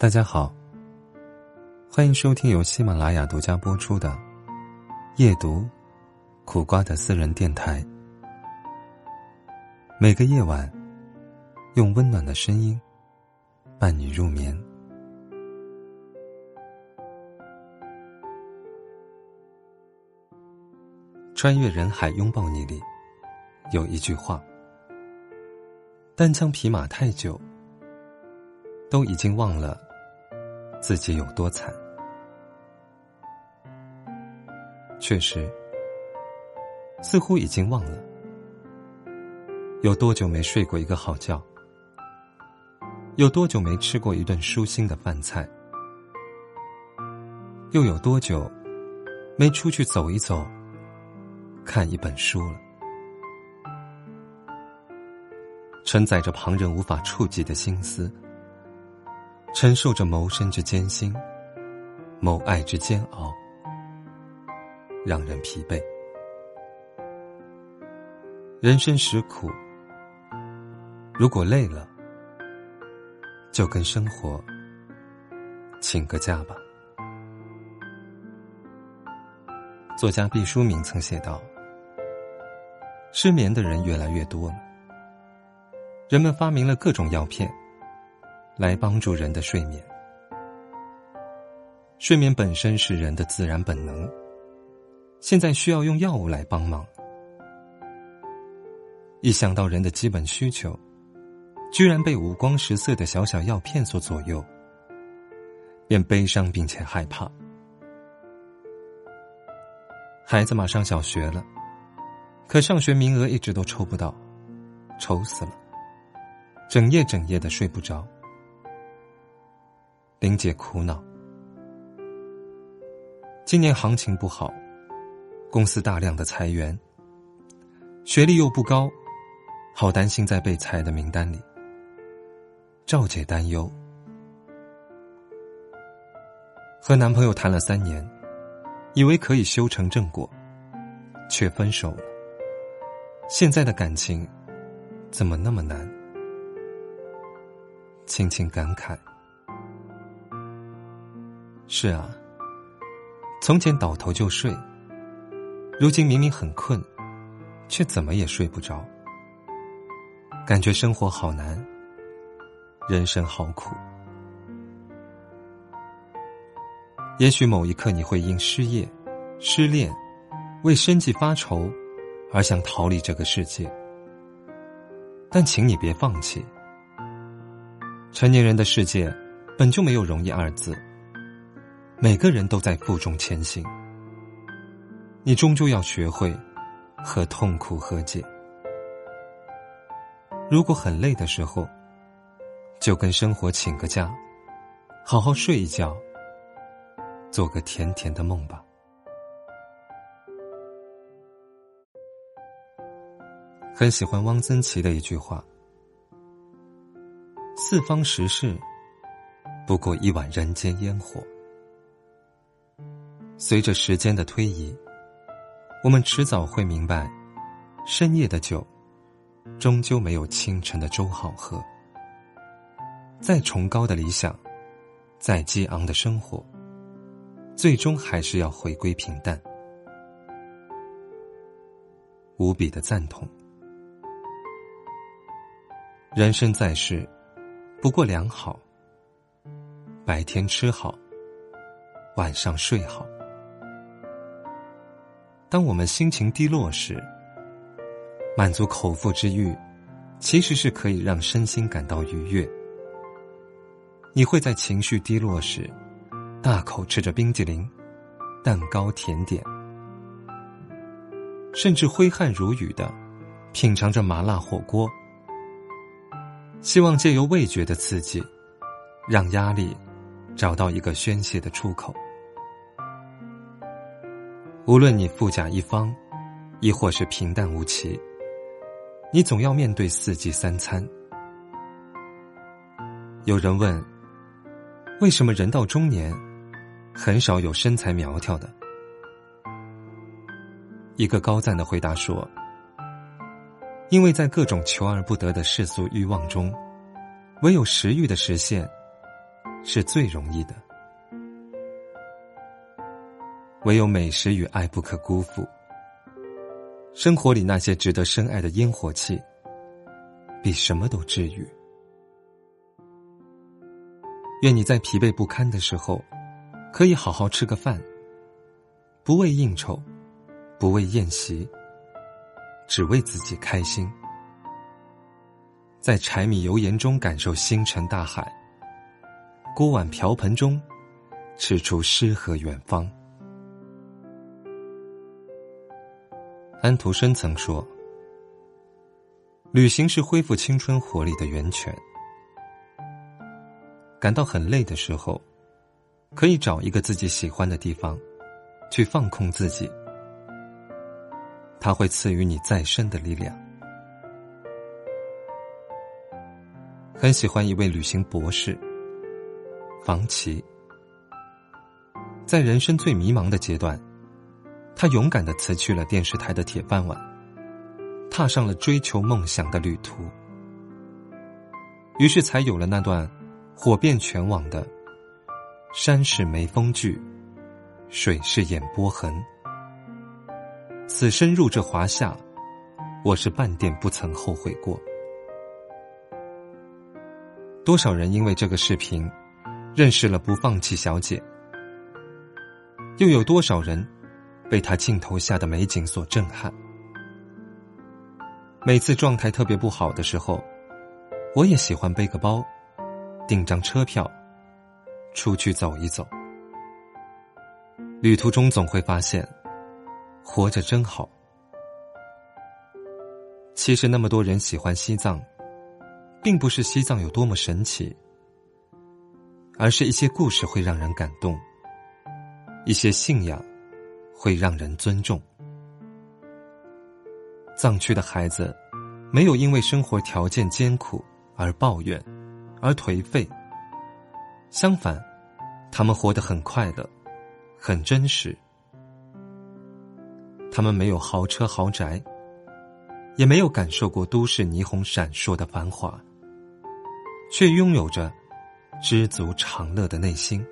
大家好，欢迎收听由喜马拉雅独家播出的《夜读苦瓜的私人电台》。每个夜晚，用温暖的声音伴你入眠。穿越人海拥抱你里，有一句话：单枪匹马太久，都已经忘了。自己有多惨？确实，似乎已经忘了有多久没睡过一个好觉，有多久没吃过一顿舒心的饭菜，又有多久没出去走一走，看一本书了？承载着旁人无法触及的心思。承受着谋生之艰辛，谋爱之煎熬，让人疲惫。人生实苦，如果累了，就跟生活请个假吧。作家毕淑敏曾写道：“失眠的人越来越多了，人们发明了各种药片。”来帮助人的睡眠。睡眠本身是人的自然本能，现在需要用药物来帮忙。一想到人的基本需求，居然被五光十色的小小药片所左右，便悲伤并且害怕。孩子马上小学了，可上学名额一直都抽不到，愁死了，整夜整夜的睡不着。玲姐苦恼，今年行情不好，公司大量的裁员，学历又不高，好担心在被裁的名单里。赵姐担忧，和男朋友谈了三年，以为可以修成正果，却分手了。现在的感情怎么那么难？轻轻感慨。是啊，从前倒头就睡，如今明明很困，却怎么也睡不着，感觉生活好难，人生好苦。也许某一刻你会因失业、失恋、为生计发愁而想逃离这个世界，但请你别放弃。成年人的世界本就没有容易二字。每个人都在负重前行，你终究要学会和痛苦和解。如果很累的时候，就跟生活请个假，好好睡一觉，做个甜甜的梦吧。很喜欢汪曾祺的一句话：“四方时事，不过一碗人间烟火。”随着时间的推移，我们迟早会明白，深夜的酒，终究没有清晨的粥好喝。再崇高的理想，再激昂的生活，最终还是要回归平淡。无比的赞同。人生在世，不过良好。白天吃好，晚上睡好。当我们心情低落时，满足口腹之欲，其实是可以让身心感到愉悦。你会在情绪低落时，大口吃着冰激凌、蛋糕、甜点，甚至挥汗如雨的品尝着麻辣火锅，希望借由味觉的刺激，让压力找到一个宣泄的出口。无论你富甲一方，亦或是平淡无奇，你总要面对四季三餐。有人问：为什么人到中年，很少有身材苗条的？一个高赞的回答说：因为在各种求而不得的世俗欲望中，唯有食欲的实现，是最容易的。唯有美食与爱不可辜负。生活里那些值得深爱的烟火气，比什么都治愈。愿你在疲惫不堪的时候，可以好好吃个饭，不为应酬，不为宴席，只为自己开心。在柴米油盐中感受星辰大海，锅碗瓢盆中吃出诗和远方。安徒生曾说：“旅行是恢复青春活力的源泉。感到很累的时候，可以找一个自己喜欢的地方，去放空自己。他会赐予你再生的力量。”很喜欢一位旅行博士，房琪，在人生最迷茫的阶段。他勇敢的辞去了电视台的铁饭碗，踏上了追求梦想的旅途。于是才有了那段火遍全网的“山是眉峰聚，水是眼波痕。此生入这华夏，我是半点不曾后悔过。”多少人因为这个视频认识了不放弃小姐，又有多少人？被他镜头下的美景所震撼。每次状态特别不好的时候，我也喜欢背个包，订张车票，出去走一走。旅途中总会发现，活着真好。其实那么多人喜欢西藏，并不是西藏有多么神奇，而是一些故事会让人感动，一些信仰。会让人尊重。藏区的孩子，没有因为生活条件艰苦而抱怨，而颓废。相反，他们活得很快乐，很真实。他们没有豪车豪宅，也没有感受过都市霓虹闪烁的繁华，却拥有着知足常乐的内心。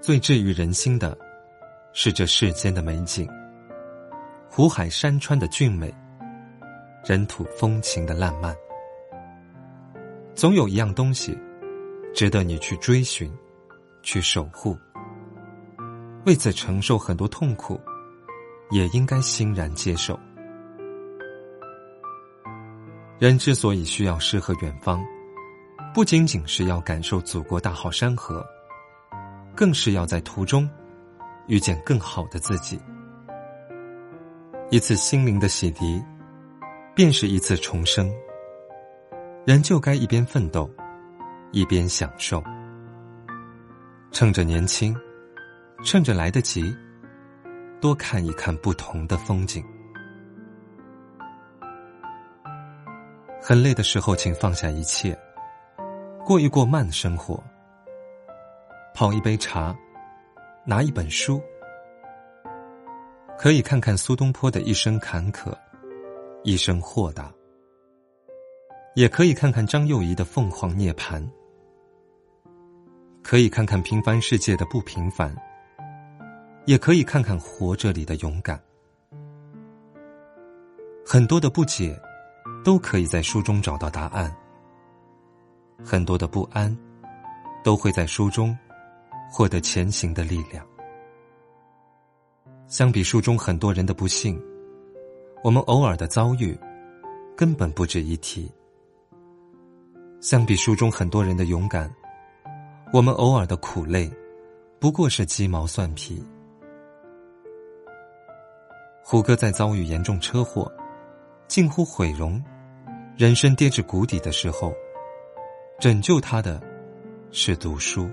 最治愈人心的，是这世间的美景，湖海山川的俊美，人土风情的烂漫。总有一样东西，值得你去追寻，去守护。为此承受很多痛苦，也应该欣然接受。人之所以需要诗和远方，不仅仅是要感受祖国大好山河。更是要在途中遇见更好的自己。一次心灵的洗涤，便是一次重生。人就该一边奋斗，一边享受。趁着年轻，趁着来得及，多看一看不同的风景。很累的时候，请放下一切，过一过慢生活。泡一杯茶，拿一本书，可以看看苏东坡的一生坎坷，一生豁达；也可以看看张幼仪的凤凰涅槃；可以看看平凡世界的不平凡；也可以看看活着里的勇敢。很多的不解，都可以在书中找到答案；很多的不安，都会在书中。获得前行的力量。相比书中很多人的不幸，我们偶尔的遭遇，根本不值一提。相比书中很多人的勇敢，我们偶尔的苦累，不过是鸡毛蒜皮。胡歌在遭遇严重车祸，近乎毁容，人生跌至谷底的时候，拯救他的，是读书。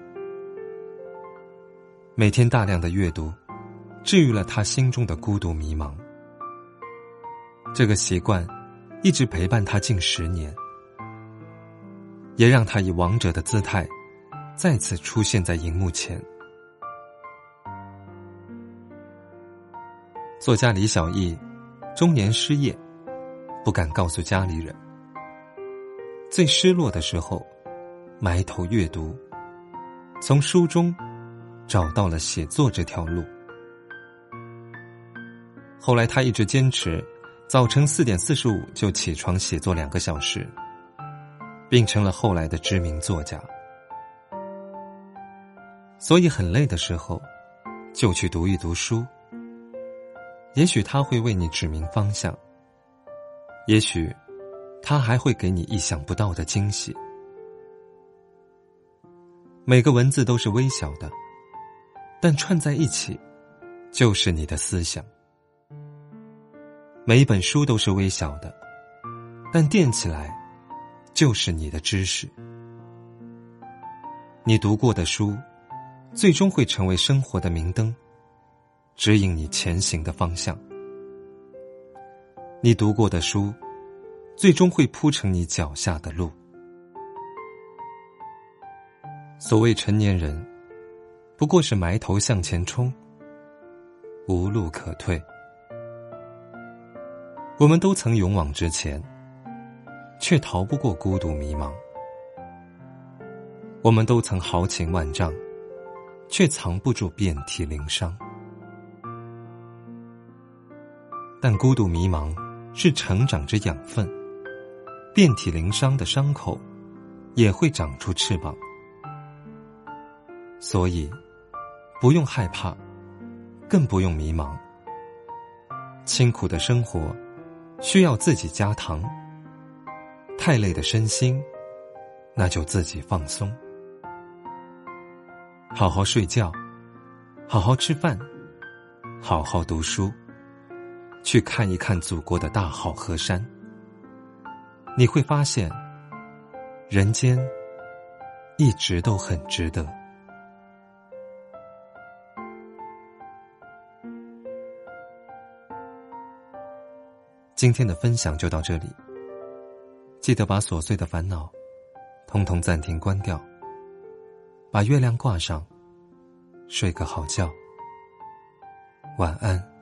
每天大量的阅读，治愈了他心中的孤独迷茫。这个习惯一直陪伴他近十年，也让他以王者的姿态再次出现在荧幕前。作家李小艺中年失业，不敢告诉家里人。最失落的时候，埋头阅读，从书中找到了写作这条路。后来，他一直坚持早晨四点四十五就起床写作两个小时，并成了后来的知名作家。所以，很累的时候，就去读一读书。也许他会为你指明方向，也许他还会给你意想不到的惊喜。每个文字都是微小的，但串在一起，就是你的思想。每一本书都是微小的，但垫起来，就是你的知识。你读过的书，最终会成为生活的明灯，指引你前行的方向。你读过的书，最终会铺成你脚下的路。所谓成年人，不过是埋头向前冲，无路可退。我们都曾勇往直前，却逃不过孤独迷茫；我们都曾豪情万丈，却藏不住遍体鳞伤。但孤独迷茫是成长之养分，遍体鳞伤的伤口也会长出翅膀。所以，不用害怕，更不用迷茫。清苦的生活。需要自己加糖，太累的身心，那就自己放松，好好睡觉，好好吃饭，好好读书，去看一看祖国的大好河山。你会发现，人间一直都很值得。今天的分享就到这里。记得把琐碎的烦恼，通通暂停关掉，把月亮挂上，睡个好觉。晚安。